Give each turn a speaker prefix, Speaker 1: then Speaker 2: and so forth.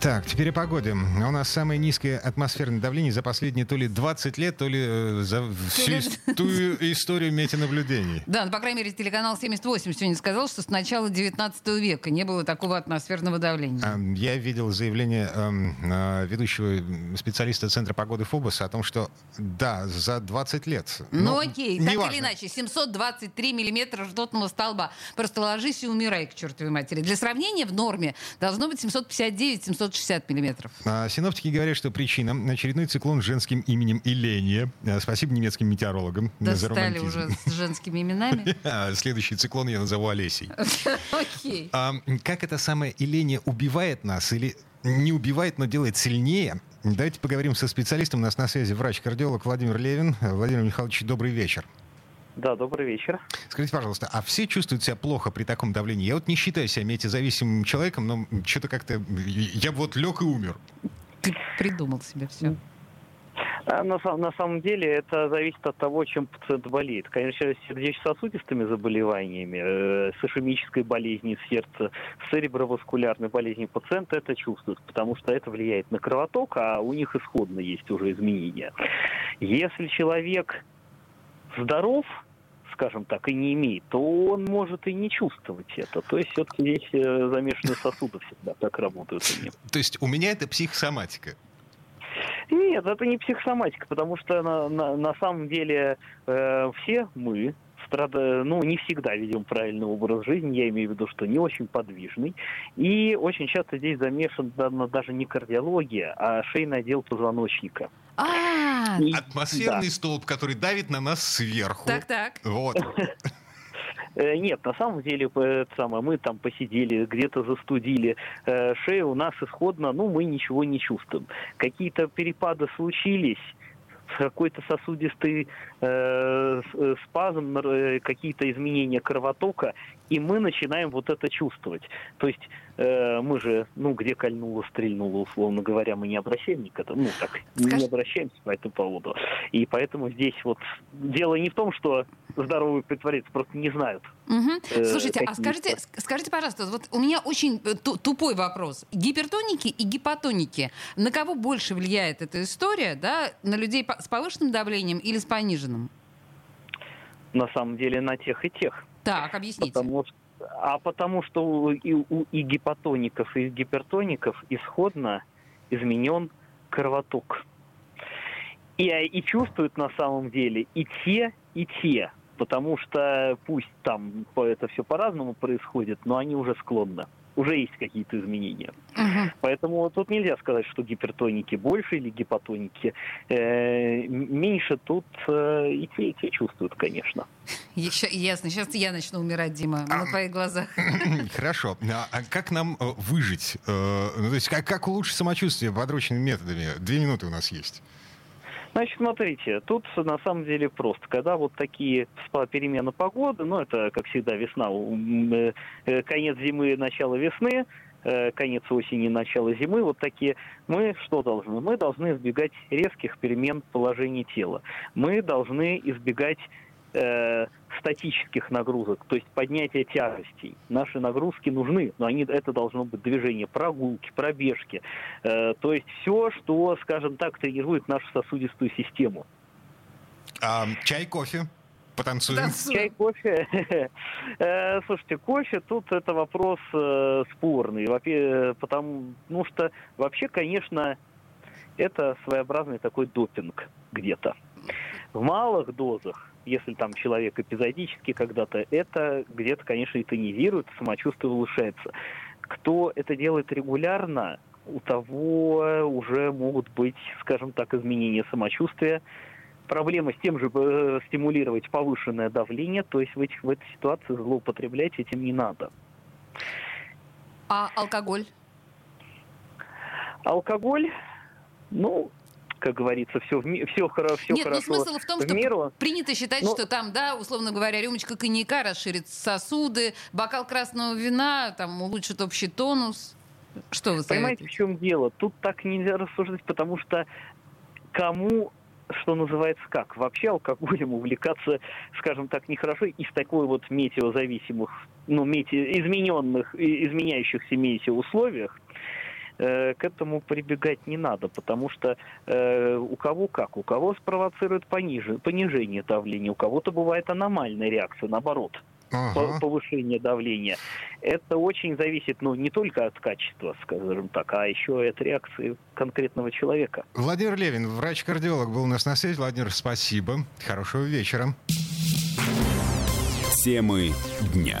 Speaker 1: Так, теперь о погоде. У нас самое низкое атмосферное давление за последние то ли 20 лет, то ли э, за всю ту историю метеонаблюдений.
Speaker 2: Да, ну, по крайней мере, телеканал 78 сегодня сказал, что с начала 19 века не было такого атмосферного давления.
Speaker 1: А, я видел заявление э, ведущего специалиста Центра погоды ФОБОСа о том, что да, за 20 лет.
Speaker 2: Ну, окей, так важно. или иначе, 723 миллиметра ртутного столба. Просто ложись и умирай к чертовой матери. Для сравнения, в норме должно быть 759-760 160 миллиметров.
Speaker 1: А, синоптики говорят, что причина — очередной циклон с женским именем Иления. А, спасибо немецким метеорологам
Speaker 2: Достали за уже с женскими именами.
Speaker 1: А, следующий циклон я назову Олесей. Окей. Как эта самая Иления убивает нас или не убивает, но делает сильнее? Давайте поговорим со специалистом. У нас на связи врач-кардиолог Владимир Левин. Владимир Михайлович, добрый вечер.
Speaker 3: Да, добрый вечер.
Speaker 1: Скажите, пожалуйста, а все чувствуют себя плохо при таком давлении? Я вот не считаю себя метеозависимым человеком, но что-то как-то... Я вот лег и умер.
Speaker 2: Ты придумал себе все.
Speaker 3: А на, на самом деле это зависит от того, чем пациент болеет. Конечно, с сердечно-сосудистыми заболеваниями, э, с ишемической болезнью сердца, с цереброваскулярной болезнью пациента это чувствует, потому что это влияет на кровоток, а у них исходно есть уже изменения. Если человек здоров, скажем так, и не имеет, то он может и не чувствовать это. То есть все-таки здесь э, замешаны сосуды всегда так работают у него.
Speaker 1: То есть у меня это психосоматика?
Speaker 3: Нет, это не психосоматика, потому что на, на, на самом деле э, все мы страда... ну, не всегда ведем правильный образ жизни, я имею в виду, что не очень подвижный. И очень часто здесь замешан даже не кардиология, а шейный отдел позвоночника.
Speaker 1: А, Атмосферный столб, который давит на нас сверху.
Speaker 2: Так, так.
Speaker 1: Вот.
Speaker 3: Э, нет, на самом деле, это самое, мы там посидели, где-то застудили э, шею, у нас исходно, ну, мы ничего не чувствуем. Какие-то перепады случились, какой-то сосудистый э, э спазм, э, какие-то изменения кровотока, и мы начинаем вот это чувствовать. То есть э, мы же, ну, где кольнуло, стрельнуло, условно говоря, мы не обращаем ни к этому, ну, так, мы не обращаемся по этому поводу. И поэтому здесь вот дело не в том, что здоровые притворятся, просто не знают.
Speaker 2: Угу. Э, Слушайте, а скажите, скажите, пожалуйста, вот у меня очень э, тупой вопрос. Гипертоники и гипотоники, на кого больше влияет эта история, да, на людей с повышенным давлением или с пониженным?
Speaker 3: На самом деле на тех и тех.
Speaker 2: Так, объясните.
Speaker 3: Потому что а потому что у, и, у и гипотоников, и гипертоников исходно изменен кровоток. И, и чувствуют на самом деле и те, и те. Потому что пусть там это все по-разному происходит, но они уже склонны уже есть какие-то изменения. Угу. Поэтому тут нельзя сказать, что гипертоники больше или гипотоники э, меньше. Тут э, и те, и те чувствуют, конечно.
Speaker 2: Еще, ясно. Сейчас я начну умирать, Дима, на твоих глазах.
Speaker 1: Хорошо. А, а как нам э, выжить? Э, ну, то есть как, как улучшить самочувствие подручными методами? Две минуты у нас есть.
Speaker 3: Значит, смотрите, тут на самом деле просто. Когда вот такие перемены погоды, ну, это, как всегда, весна, э, э, конец зимы, начало весны, э, конец осени, начало зимы, вот такие, мы что должны? Мы должны избегать резких перемен положения тела. Мы должны избегать э, статических нагрузок, то есть поднятие тяжестей. Наши нагрузки нужны, но они, это должно быть движение, прогулки, пробежки. Э, то есть все, что, скажем так, тренирует нашу сосудистую систему.
Speaker 1: А, чай, кофе?
Speaker 3: Потанцуем. Чай, кофе. Э, слушайте, кофе тут это вопрос э, спорный, потому ну что вообще, конечно, это своеобразный такой допинг где-то. В малых дозах если там человек эпизодически когда-то, это где-то, конечно, и тонизирует, самочувствие улучшается. Кто это делает регулярно, у того уже могут быть, скажем так, изменения самочувствия, проблема с тем же э, стимулировать повышенное давление, то есть в, этих, в этой ситуации злоупотреблять этим не надо.
Speaker 2: А алкоголь?
Speaker 3: Алкоголь, ну, как говорится, все, все, хоро, все
Speaker 2: Нет,
Speaker 3: хорошо.
Speaker 2: Нет, но смысл в том, что
Speaker 3: меру.
Speaker 2: принято считать, но... что там, да, условно говоря, рюмочка коньяка расширит сосуды, бокал красного вина там улучшит общий тонус. Что вы
Speaker 3: Понимаете, в чем дело? Тут так нельзя рассуждать, потому что кому что называется как? Вообще алкоголем увлекаться, скажем так, нехорошо из такой вот метеозависимых, ну, мете, измененных, изменяющихся метеоусловиях, э, к этому прибегать не надо, потому что э, у кого как, у кого спровоцирует пониже, понижение давления, у кого-то бывает аномальная реакция, наоборот ага. повышение давления. Это очень зависит, ну, не только от качества, скажем так, а еще и от реакции конкретного человека.
Speaker 1: Владимир Левин, врач-кардиолог, был у нас на связи. Владимир, спасибо. Хорошего вечера.
Speaker 4: Темы дня.